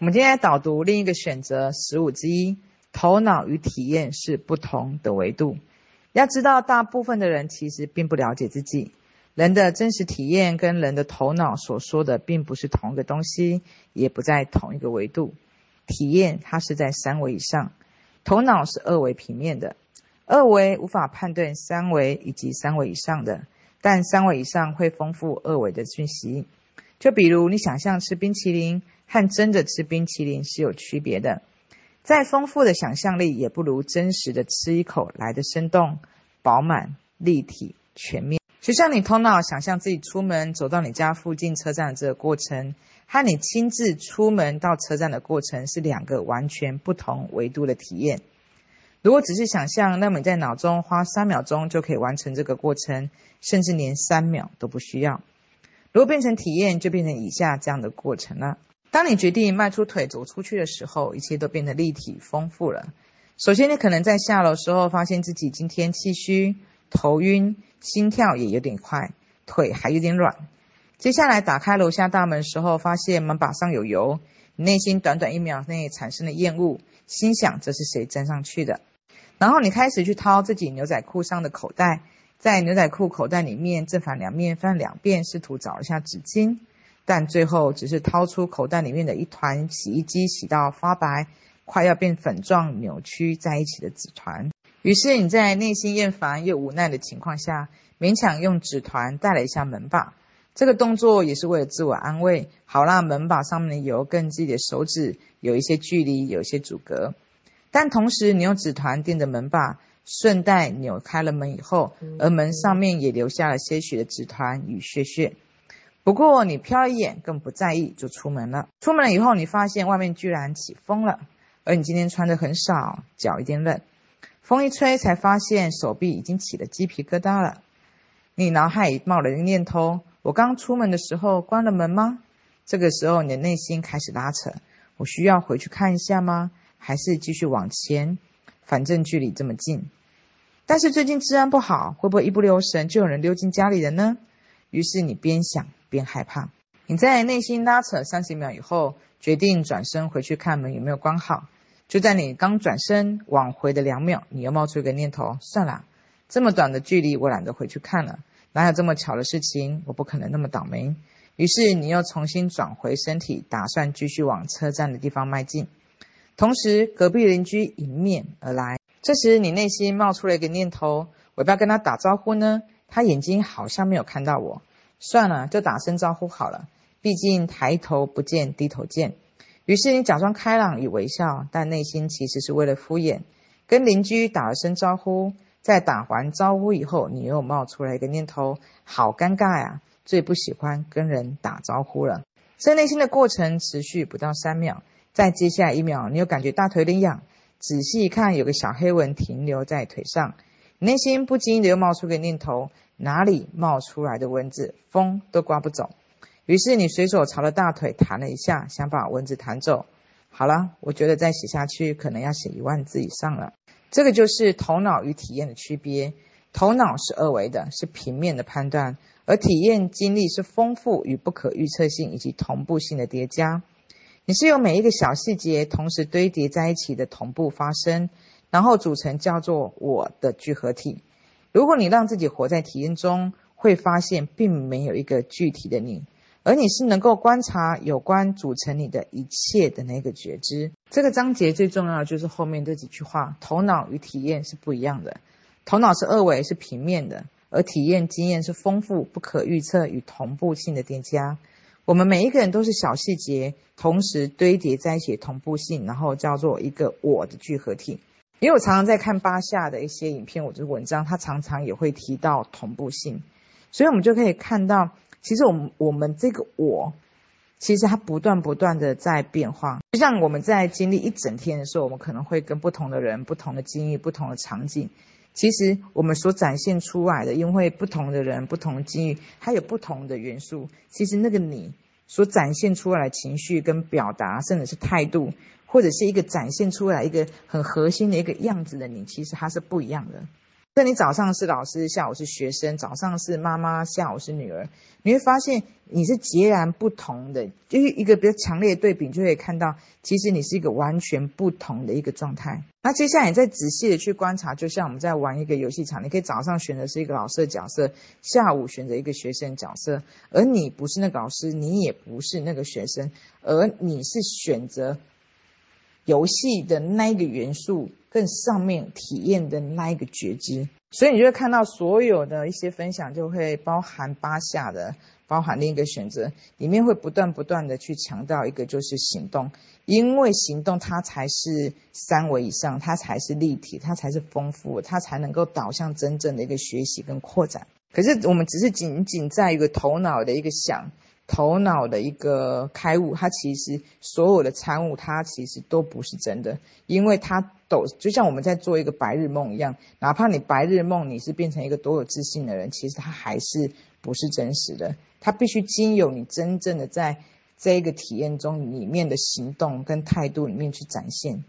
我们今天来导读另一个选择十五之一：头脑与体验是不同的维度。要知道，大部分的人其实并不了解自己。人的真实体验跟人的头脑所说的并不是同一个东西，也不在同一个维度。体验它是在三维以上，头脑是二维平面的。二维无法判断三维以及三维以上的，但三维以上会丰富二维的讯息。就比如你想象吃冰淇淋。和真的吃冰淇淋是有区别的，再丰富的想象力也不如真实的吃一口来的生动、饱满、立体、全面。就像你头脑想象自己出门走到你家附近车站的这个过程，和你亲自出门到车站的过程是两个完全不同维度的体验。如果只是想象，那么你在脑中花三秒钟就可以完成这个过程，甚至连三秒都不需要。如果变成体验，就变成以下这样的过程了。当你决定迈出腿走出去的时候，一切都变得立体丰富了。首先，你可能在下楼时候发现自己今天气虚、头晕、心跳也有点快，腿还有点软。接下来打开楼下大门时候，发现门把上有油，你内心短短一秒内产生了厌恶，心想这是谁粘上去的？然后你开始去掏自己牛仔裤上的口袋，在牛仔裤口袋里面正反两面翻两遍，试图找一下纸巾。但最后只是掏出口袋里面的一团洗衣机洗到发白、快要变粉状、扭曲在一起的纸团。于是你在内心厌烦又无奈的情况下，勉强用纸团带了一下门把。这个动作也是为了自我安慰，好让门把上面的油跟自己的手指有一些距离，有一些阻隔。但同时，你用纸团垫着门把，顺带扭开了门以后，而门上面也留下了些许的纸团与屑屑。不过你瞟一眼，更不在意，就出门了。出门了以后，你发现外面居然起风了，而你今天穿的很少，脚有点冷。风一吹，才发现手臂已经起了鸡皮疙瘩了。你脑海里冒了一个念头：我刚出门的时候关了门吗？这个时候，你的内心开始拉扯：我需要回去看一下吗？还是继续往前？反正距离这么近。但是最近治安不好，会不会一不留神就有人溜进家里了呢？于是你边想。边害怕，你在内心拉扯三十秒以后，决定转身回去看门有没有关好。就在你刚转身往回的两秒，你又冒出一个念头：算了，这么短的距离，我懒得回去看了。哪有这么巧的事情？我不可能那么倒霉。于是你又重新转回身体，打算继续往车站的地方迈进。同时，隔壁邻居迎面而来。这时，你内心冒出了一个念头：我要不要跟他打招呼呢？他眼睛好像没有看到我。算了，就打声招呼好了。毕竟抬头不见低头见。于是你假装开朗与微笑，但内心其实是为了敷衍。跟邻居打了声招呼，在打完招呼以后，你又冒出来一个念头：好尴尬呀！最不喜欢跟人打招呼了。这内心的过程持续不到三秒，在接下来一秒，你又感觉大腿有点痒。仔细一看，有个小黑纹停留在腿上。内心不经意的又冒出个念头：哪里冒出来的蚊子，风都刮不走。于是你随手朝着大腿弹了一下，想把蚊子弹走。好了，我觉得再写下去可能要写一万字以上了。这个就是头脑与体验的区别。头脑是二维的，是平面的判断；而体验经历是丰富与不可预测性以及同步性的叠加。你是由每一个小细节同时堆叠在一起的同步发生。然后组成叫做“我的”聚合体。如果你让自己活在体验中，会发现并没有一个具体的你，而你是能够观察有关组成你的一切的那个觉知。这个章节最重要的就是后面这几句话：头脑与体验是不一样的。头脑是二维，是平面的；而体验经验是丰富、不可预测与同步性的叠加。我们每一个人都是小细节，同时堆叠在一起，同步性，然后叫做一个“我的”聚合体。因为我常常在看巴夏的一些影片或者文章，他常常也会提到同步性，所以我们就可以看到，其实我们我们这个我，其实它不断不断的在变化。就像我们在经历一整天的时候，我们可能会跟不同的人、不同的经历、不同的场景，其实我们所展现出来的，因为不同的人、不同的经历，它有不同的元素，其实那个你所展现出来情绪跟表达，甚至是态度。或者是一个展现出来一个很核心的一个样子的你，其实它是不一样的。那你早上是老师，下午是学生；早上是妈妈，下午是女儿。你会发现你是截然不同的，就是一个比较强烈的对比，就可以看到其实你是一个完全不同的一个状态。那接下来你再仔细的去观察，就像我们在玩一个游戏场，你可以早上选择是一个老师的角色，下午选择一个学生角色，而你不是那个老师，你也不是那个学生，而你是选择游戏的那一个元素更上面体验的那一个觉知。所以你就会看到所有的一些分享，就会包含八下的，包含另一个选择，里面会不断不断的去强调一个就是行动，因为行动它才是三维以上，它才是立体，它才是丰富，它才能够导向真正的一个学习跟扩展。可是我们只是仅仅在一个头脑的一个想。头脑的一个开悟，它其实所有的参悟，它其实都不是真的，因为它都就像我们在做一个白日梦一样，哪怕你白日梦你是变成一个多有自信的人，其实它还是不是真实的，它必须经由你真正的在这一个体验中里面的行动跟态度里面去展现。